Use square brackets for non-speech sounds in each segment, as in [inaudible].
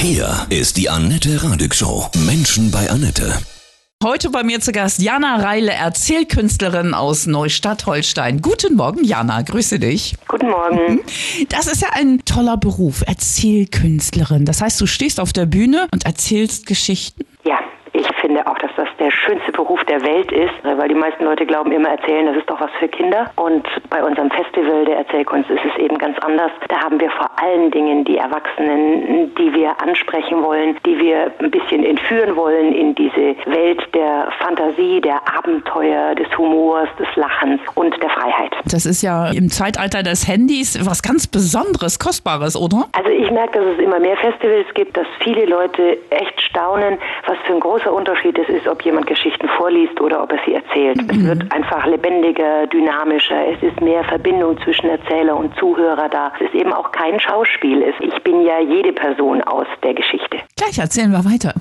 Hier ist die Annette Radig Show. Menschen bei Annette. Heute bei mir zu Gast Jana Reile, Erzählkünstlerin aus Neustadt-Holstein. Guten Morgen, Jana, grüße dich. Guten Morgen. Das ist ja ein toller Beruf, Erzählkünstlerin. Das heißt, du stehst auf der Bühne und erzählst Geschichten? Ja, ich finde auch, dass das der schönste Beruf der Welt ist, weil die meisten Leute glauben immer erzählen, das ist doch was für Kinder. Und bei unserem Festival der Erzählkunst ist es eben ganz anders. Da haben wir vor allen Dingen die Erwachsenen, die wir ansprechen wollen, die wir ein bisschen entführen wollen in diese Welt der Fantasie, der Abenteuer, des Humors, des Lachens und der Freiheit. Das ist ja im Zeitalter des Handys was ganz Besonderes, Kostbares, oder? Also ich merke, dass es immer mehr Festivals gibt, dass viele Leute echt staunen, was für ein großer Unterschied es ist, ob jemand Geschichten vorliest oder ob er sie erzählt. Mhm. Es wird einfach lebendiger, dynamischer. Es ist mehr Verbindung zwischen Erzähler und Zuhörer da. Es ist eben auch kein Schauspiel. Ich bin ja jede Person aus der Geschichte. Gleich erzählen wir weiter.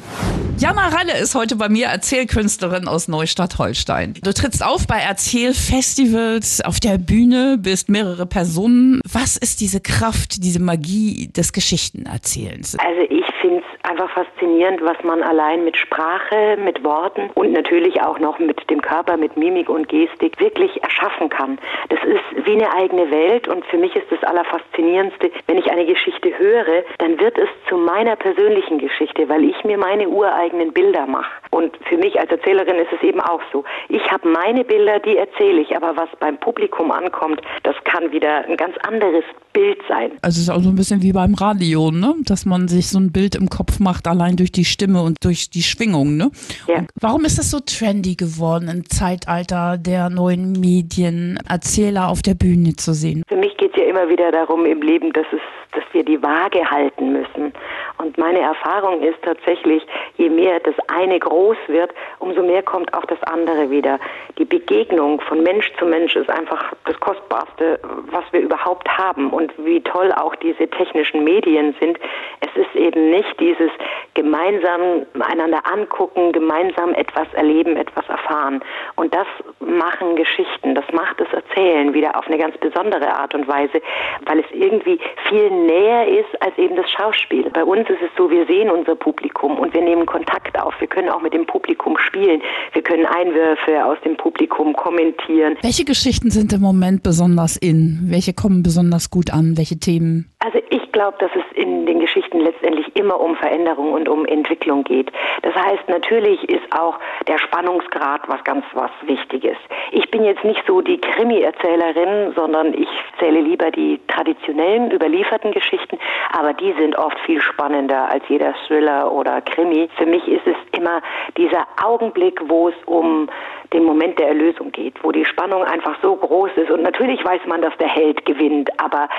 Jana Ralle ist heute bei mir Erzählkünstlerin aus Neustadt-Holstein. Du trittst auf bei Erzählfestivals auf der Bühne, bist mehrere Personen. Was ist diese Kraft, diese Magie des Geschichtenerzählens? Also ich finde es einfach faszinierend, was man allein mit Sprache, mit Worten und natürlich auch noch mit dem Körper, mit Mimik und Gestik wirklich erschaffen kann. Das ist wie eine eigene Welt und für mich ist das Allerfaszinierendste, wenn ich eine Geschichte höre, dann wird es zu meiner persönlichen Geschichte, weil ich mir meine ureigenen Bilder mache. Und für mich als Erzählerin ist es eben auch so. Ich habe meine Bilder, die erzähle ich, aber was beim Publikum ankommt, das kann wieder ein ganz anderes Bild sein. Also es ist auch so ein bisschen wie beim Radio, ne? dass man sich so ein Bild im Kopf macht, allein durch die Stimme und durch die Schwingung. Ne? Ja. warum ist das so trendy geworden im Zeitalter der neuen Medien, Erzähler auf der Bühne zu sehen? Für mich geht es ja immer wieder darum im Leben, dass es dass wir die Waage halten müssen. Und meine Erfahrung ist tatsächlich, je mehr das eine groß wird, umso mehr kommt auch das andere wieder. Die Begegnung von Mensch zu Mensch ist einfach das Kostbarste, was wir überhaupt haben. Und wie toll auch diese technischen Medien sind. Es ist eben nicht dieses gemeinsam einander angucken, gemeinsam etwas erleben, etwas erfahren. Und das machen Geschichten, das macht das Erzählen wieder auf eine ganz besondere Art und Weise, weil es irgendwie viel näher ist als eben das Schauspiel. Bei uns ist es so, wir sehen unser Publikum und wir nehmen Kontakt auf. Wir können auch mit dem Publikum spielen. Wir können Einwürfe aus dem Publikum kommentieren. Welche Geschichten sind im Moment besonders in? Welche kommen besonders gut an? Welche Themen? Also glaube, dass es in den Geschichten letztendlich immer um Veränderung und um Entwicklung geht. Das heißt, natürlich ist auch der Spannungsgrad was ganz was Wichtiges. Ich bin jetzt nicht so die Krimi-Erzählerin, sondern ich zähle lieber die traditionellen, überlieferten Geschichten, aber die sind oft viel spannender als jeder Thriller oder Krimi. Für mich ist es immer dieser Augenblick, wo es um den Moment der Erlösung geht, wo die Spannung einfach so groß ist. Und natürlich weiß man, dass der Held gewinnt, aber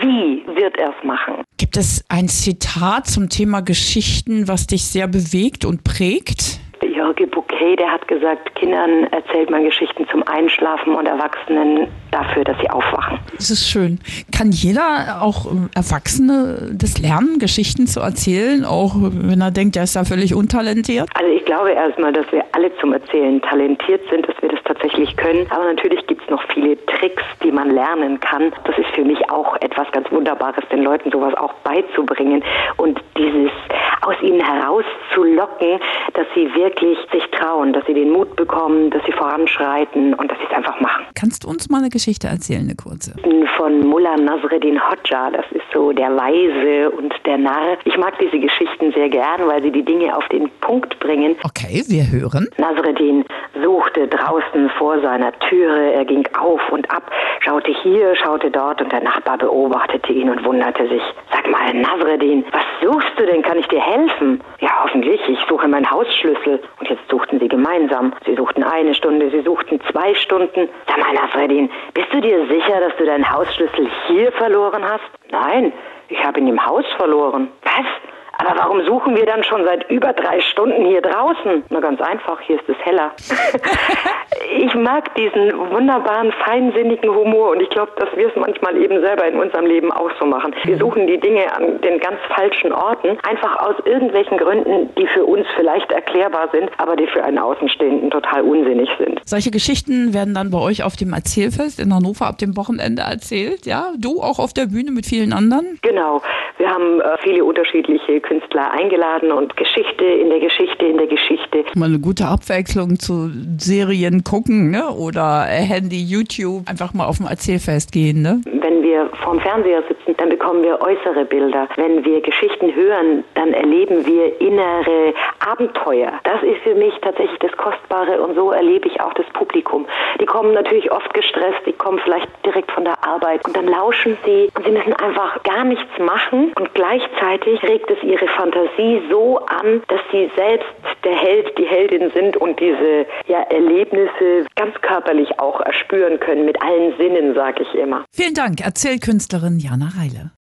wie wird er es machen? Gibt es ein Zitat zum Thema Geschichten, was dich sehr bewegt und prägt? Bouquet, der hat gesagt, Kindern erzählt man Geschichten zum Einschlafen und Erwachsenen dafür, dass sie aufwachen. Das ist schön. Kann jeder, auch Erwachsene, das lernen, Geschichten zu erzählen, auch wenn er denkt, er ist da völlig untalentiert? Also ich glaube erstmal, dass wir alle zum Erzählen talentiert sind, dass wir das tatsächlich können. Aber natürlich gibt es noch viele Tricks, die man lernen kann. Das ist für mich auch etwas ganz Wunderbares, den Leuten sowas auch beizubringen und dieses ihnen herauszulocken, dass sie wirklich sich trauen, dass sie den Mut bekommen, dass sie voranschreiten und dass sie es einfach machen. Kannst du uns mal eine Geschichte erzählen, eine kurze? Von Mullah Nasreddin Hodja, das ist so der Weise und der Narr. Ich mag diese Geschichten sehr gern, weil sie die Dinge auf den Punkt bringen. Okay, wir hören. Nasreddin suchte draußen vor seiner Türe, er ging auf und ab, schaute hier, schaute dort und der Nachbar beobachtete ihn und wunderte sich. Sag mal, Nasreddin, was suchst du denn? Kann ich dir helfen? Ja, hoffentlich, ich suche meinen Hausschlüssel. Und jetzt suchten sie gemeinsam. Sie suchten eine Stunde, sie suchten zwei Stunden. Sag mal, Nasreddin, bist du dir sicher, dass du deinen Hausschlüssel hier verloren hast? Nein, ich habe ihn im Haus verloren. Was? Aber warum suchen wir dann schon seit über drei Stunden hier draußen? Na ganz einfach, hier ist es heller. [laughs] Ich mag diesen wunderbaren, feinsinnigen Humor und ich glaube, dass wir es manchmal eben selber in unserem Leben auch so machen. Wir suchen die Dinge an den ganz falschen Orten, einfach aus irgendwelchen Gründen, die für uns vielleicht erklärbar sind, aber die für einen Außenstehenden total unsinnig sind. Solche Geschichten werden dann bei euch auf dem Erzählfest in Hannover ab dem Wochenende erzählt, ja? Du auch auf der Bühne mit vielen anderen? Genau. Wir haben äh, viele unterschiedliche Künstler eingeladen und Geschichte in der Geschichte in der Geschichte. Mal eine gute Abwechslung zu Serien gucken, ne? Oder Handy, YouTube, einfach mal auf dem Erzählfest gehen, ne? Wenn wir vorm Fernseher sitzen, dann bekommen wir äußere Bilder. Wenn wir Geschichten hören, dann erleben wir innere Abenteuer. Das ist für mich tatsächlich das Kostbare und so erlebe ich auch das Publikum. Die kommen natürlich oft gestresst, die kommen vielleicht direkt von der Arbeit und dann lauschen sie und sie müssen einfach gar nichts machen und gleichzeitig regt es ihre Fantasie so an, dass sie selbst der Held, die Heldin sind und diese ja, Erlebnisse ganz körperlich auch erspüren können, mit allen Sinnen, sage ich immer. Vielen Dank, Erzählkünstlerin Jana Reile.